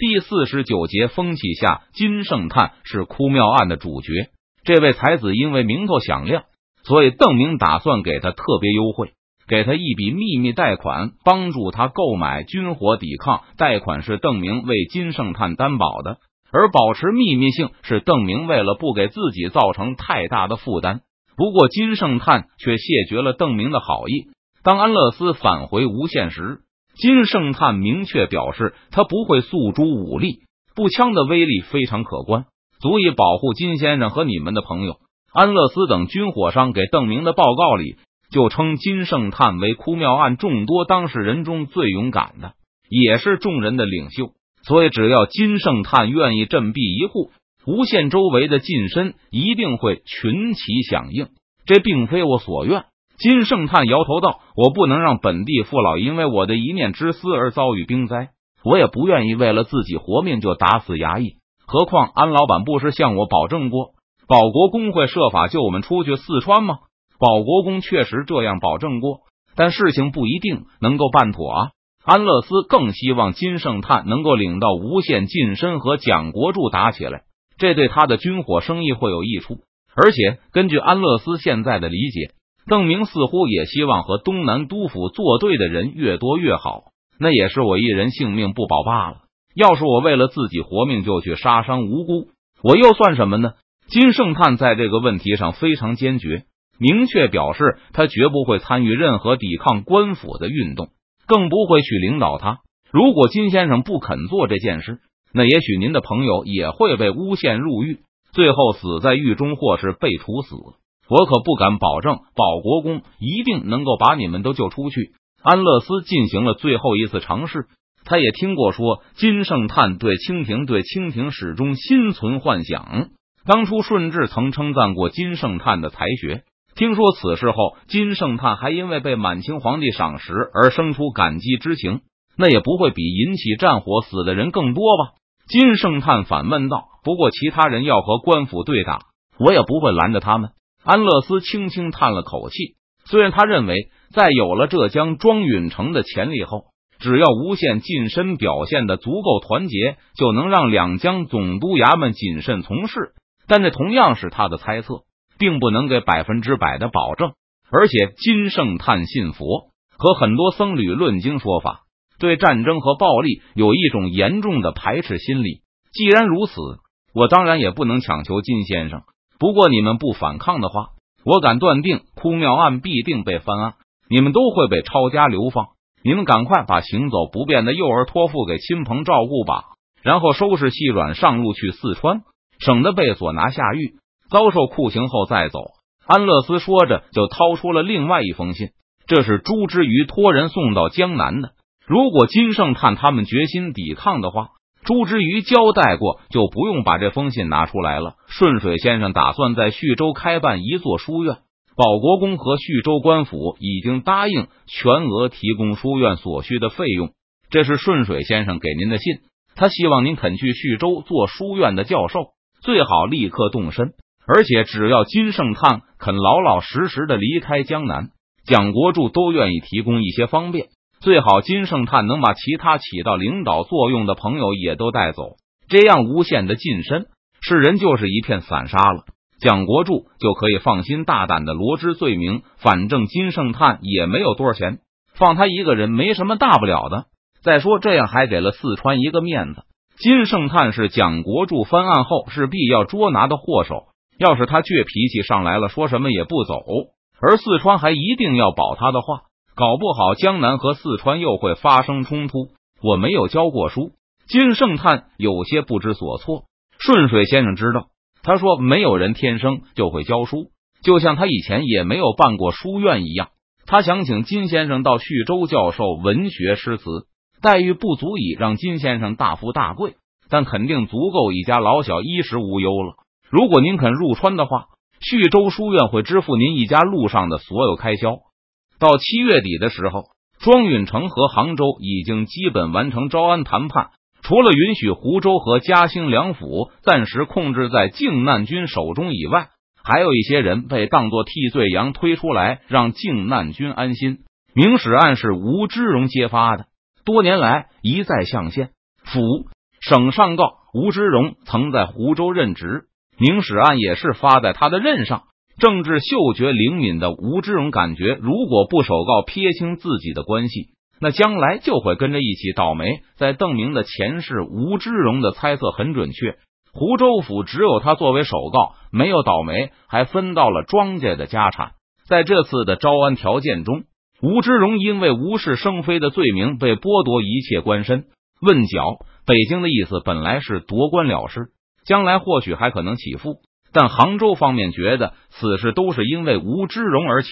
第四十九节风气下，金圣叹是哭庙案的主角。这位才子因为名头响亮，所以邓明打算给他特别优惠，给他一笔秘密贷款，帮助他购买军火抵抗。贷款是邓明为金圣叹担保的，而保持秘密性是邓明为了不给自己造成太大的负担。不过金圣叹却谢绝了邓明的好意。当安乐斯返回无限时。金圣叹明确表示，他不会诉诸武力，步枪的威力非常可观，足以保护金先生和你们的朋友。安乐斯等军火商给邓明的报告里就称金圣叹为哭庙案众多当事人中最勇敢的，也是众人的领袖。所以，只要金圣叹愿意振臂一护，无限周围的近身一定会群起响应。这并非我所愿。金圣叹摇头道：“我不能让本地父老因为我的一念之私而遭遇兵灾，我也不愿意为了自己活命就打死衙役。何况安老板不是向我保证过，保国公会设法救我们出去四川吗？保国公确实这样保证过，但事情不一定能够办妥啊。安乐斯更希望金圣叹能够领到无限近身和蒋国柱打起来，这对他的军火生意会有益处。而且根据安乐斯现在的理解。”邓明似乎也希望和东南督府作对的人越多越好，那也是我一人性命不保罢了。要是我为了自己活命就去杀伤无辜，我又算什么呢？金圣叹在这个问题上非常坚决，明确表示他绝不会参与任何抵抗官府的运动，更不会去领导他。如果金先生不肯做这件事，那也许您的朋友也会被诬陷入狱，最后死在狱中，或是被处死。我可不敢保证保国公一定能够把你们都救出去。安乐斯进行了最后一次尝试，他也听过说金圣叹对清廷对清廷始终心存幻想。当初顺治曾称赞过金圣叹的才学，听说此事后，金圣叹还因为被满清皇帝赏识而生出感激之情，那也不会比引起战火死的人更多吧？金圣叹反问道：“不过其他人要和官府对打，我也不会拦着他们。”安乐斯轻轻叹了口气，虽然他认为，在有了浙江庄允成的潜力后，只要无限近身表现的足够团结，就能让两江总督衙门谨慎从事。但这同样是他的猜测，并不能给百分之百的保证。而且，金圣叹信佛，和很多僧侣论经说法，对战争和暴力有一种严重的排斥心理。既然如此，我当然也不能强求金先生。不过你们不反抗的话，我敢断定哭庙案必定被翻案，你们都会被抄家流放。你们赶快把行走不便的幼儿托付给亲朋照顾吧，然后收拾细软上路去四川，省得被所拿下狱，遭受酷刑后再走。安乐斯说着，就掏出了另外一封信，这是朱之瑜托人送到江南的。如果金圣叹他们决心抵抗的话。朱之瑜交代过，就不用把这封信拿出来了。顺水先生打算在徐州开办一座书院，保国公和徐州官府已经答应全额提供书院所需的费用。这是顺水先生给您的信，他希望您肯去徐州做书院的教授，最好立刻动身。而且只要金圣叹肯老老实实的离开江南，蒋国柱都愿意提供一些方便。最好金圣叹能把其他起到领导作用的朋友也都带走，这样无限的近身，世人就是一片散沙了。蒋国柱就可以放心大胆的罗织罪名，反正金圣叹也没有多少钱，放他一个人没什么大不了的。再说这样还给了四川一个面子。金圣叹是蒋国柱翻案后是必要捉拿的祸首，要是他倔脾气上来了，说什么也不走，而四川还一定要保他的话。搞不好江南和四川又会发生冲突。我没有教过书，金圣叹有些不知所措。顺水先生知道，他说没有人天生就会教书，就像他以前也没有办过书院一样。他想请金先生到叙州教授文学诗词，待遇不足以让金先生大富大贵，但肯定足够一家老小衣食无忧了。如果您肯入川的话，叙州书院会支付您一家路上的所有开销。到七月底的时候，庄允成和杭州已经基本完成招安谈判，除了允许湖州和嘉兴两府暂时控制在靖难军手中以外，还有一些人被当作替罪羊推出来，让靖难军安心。明史案是吴之荣揭发的，多年来一再向县府省上告吴之荣曾在湖州任职，明史案也是发在他的任上。政治嗅觉灵敏的吴之荣感觉，如果不首告撇清自己的关系，那将来就会跟着一起倒霉。在邓明的前世，吴之荣的猜测很准确。湖州府只有他作为首告，没有倒霉，还分到了庄家的家产。在这次的招安条件中，吴之荣因为无事生非的罪名被剥夺一切官身。问缴北京的意思本来是夺官了事，将来或许还可能起复。但杭州方面觉得此事都是因为吴之荣而起，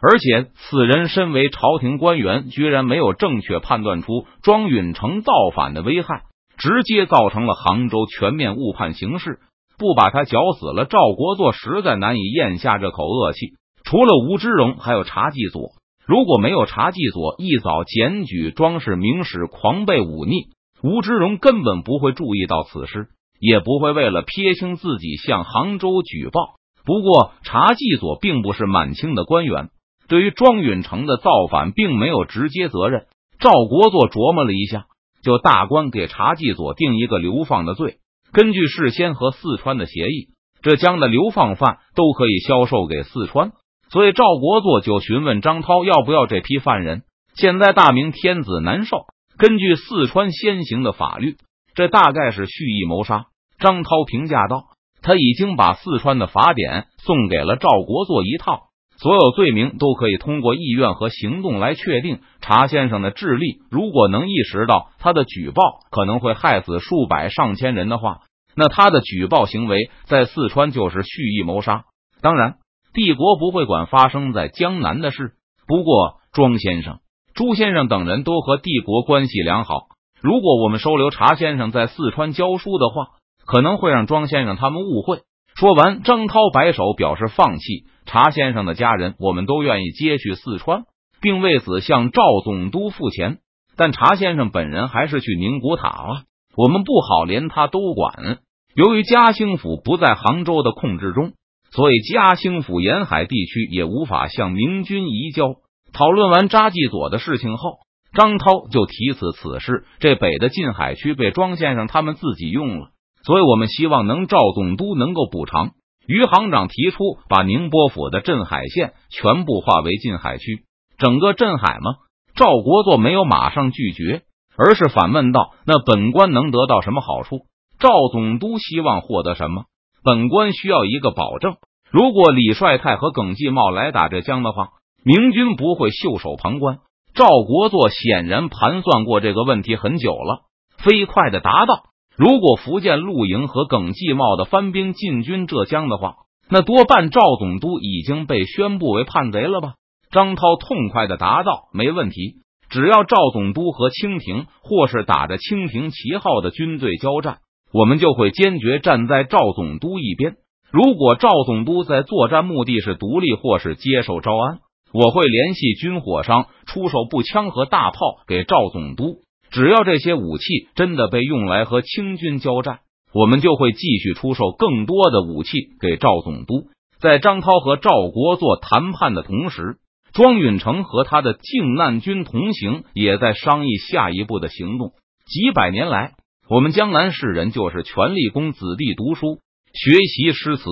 而且此人身为朝廷官员，居然没有正确判断出庄允成造反的危害，直接造成了杭州全面误判形势。不把他绞死了，赵国作实在难以咽下这口恶气。除了吴之荣，还有查继佐。如果没有查继佐一早检举庄氏明史狂悖忤逆，吴之荣根本不会注意到此事。也不会为了撇清自己向杭州举报。不过查继佐并不是满清的官员，对于庄允成的造反并没有直接责任。赵国作琢磨了一下，就大官给查继佐定一个流放的罪。根据事先和四川的协议，浙江的流放犯都可以销售给四川，所以赵国作就询问张涛要不要这批犯人。现在大明天子难受，根据四川先行的法律。这大概是蓄意谋杀。张涛评价道：“他已经把四川的法典送给了赵国作一套，所有罪名都可以通过意愿和行动来确定。查先生的智力如果能意识到他的举报可能会害死数百上千人的话，那他的举报行为在四川就是蓄意谋杀。当然，帝国不会管发生在江南的事。不过，庄先生、朱先生等人都和帝国关系良好。”如果我们收留查先生在四川教书的话，可能会让庄先生他们误会。说完，张涛摆手表示放弃。查先生的家人，我们都愿意接去四川，并为此向赵总督付钱。但查先生本人还是去宁古塔了，我们不好连他都管。由于嘉兴府不在杭州的控制中，所以嘉兴府沿海地区也无法向明军移交。讨论完扎记佐的事情后。张涛就提此此事，这北的禁海区被庄先生他们自己用了，所以我们希望能赵总督能够补偿。余行长提出把宁波府的镇海县全部划为禁海区，整个镇海吗？赵国作没有马上拒绝，而是反问道：“那本官能得到什么好处？赵总督希望获得什么？本官需要一个保证：如果李帅泰和耿继茂来打浙江的话，明军不会袖手旁观。”赵国作显然盘算过这个问题很久了，飞快的答道：“如果福建陆营和耿继茂的番兵进军浙江的话，那多半赵总督已经被宣布为叛贼了吧？”张涛痛快的答道：“没问题，只要赵总督和清廷或是打着清廷旗号的军队交战，我们就会坚决站在赵总督一边。如果赵总督在作战目的是独立或是接受招安。”我会联系军火商出售步枪和大炮给赵总督，只要这些武器真的被用来和清军交战，我们就会继续出售更多的武器给赵总督。在张涛和赵国作谈判的同时，庄允成和他的靖难军同行，也在商议下一步的行动。几百年来，我们江南士人就是全力供子弟读书、学习诗词。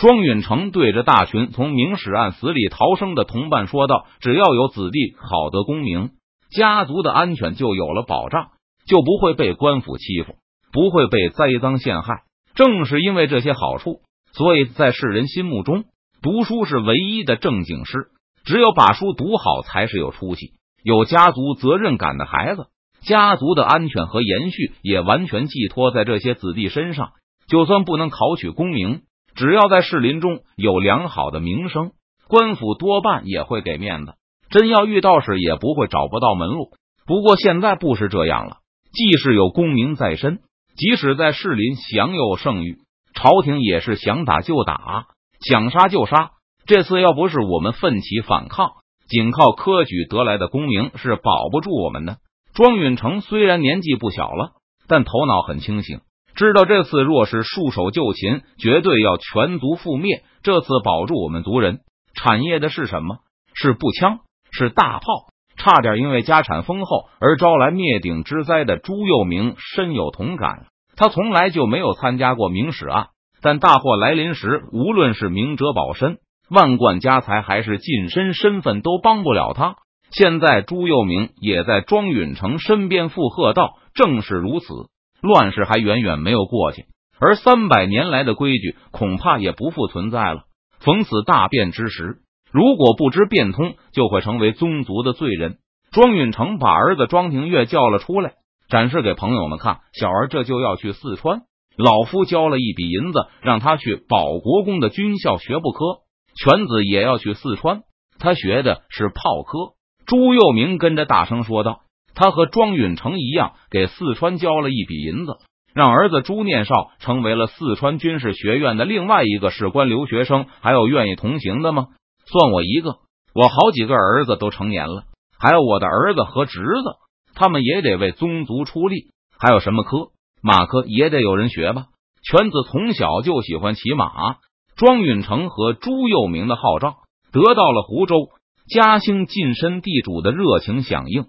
庄允成对着大群从明史案死里逃生的同伴说道：“只要有子弟考得功名，家族的安全就有了保障，就不会被官府欺负，不会被栽赃陷害。正是因为这些好处，所以在世人心目中，读书是唯一的正经事。只有把书读好，才是有出息、有家族责任感的孩子。家族的安全和延续也完全寄托在这些子弟身上。就算不能考取功名。”只要在士林中有良好的名声，官府多半也会给面子。真要遇到时，也不会找不到门路。不过现在不是这样了，即使有功名在身，即使在士林享有盛誉，朝廷也是想打就打，想杀就杀。这次要不是我们奋起反抗，仅靠科举得来的功名是保不住我们的。庄允成虽然年纪不小了，但头脑很清醒。知道这次若是束手就擒，绝对要全族覆灭。这次保住我们族人产业的是什么？是步枪，是大炮。差点因为家产丰厚而招来灭顶之灾的朱佑明深有同感。他从来就没有参加过明史案，但大祸来临时，无论是明哲保身、万贯家财，还是近身身份，都帮不了他。现在朱佑明也在庄允成身边附和道：“正是如此，乱世还远远没有过去，而三百年来的规矩恐怕也不复存在了。逢此大变之时，如果不知变通，就会成为宗族的罪人。”庄允成把儿子庄廷岳叫了出来。展示给朋友们看，小儿这就要去四川，老夫交了一笔银子，让他去保国公的军校学步科。犬子也要去四川，他学的是炮科。朱佑明跟着大声说道：“他和庄允成一样，给四川交了一笔银子，让儿子朱念少成为了四川军事学院的另外一个士官留学生。还有愿意同行的吗？算我一个，我好几个儿子都成年了，还有我的儿子和侄子。”他们也得为宗族出力，还有什么科？马科也得有人学吧。犬子从小就喜欢骑马，庄允成和朱佑明的号召，得到了湖州嘉兴晋身地主的热情响应。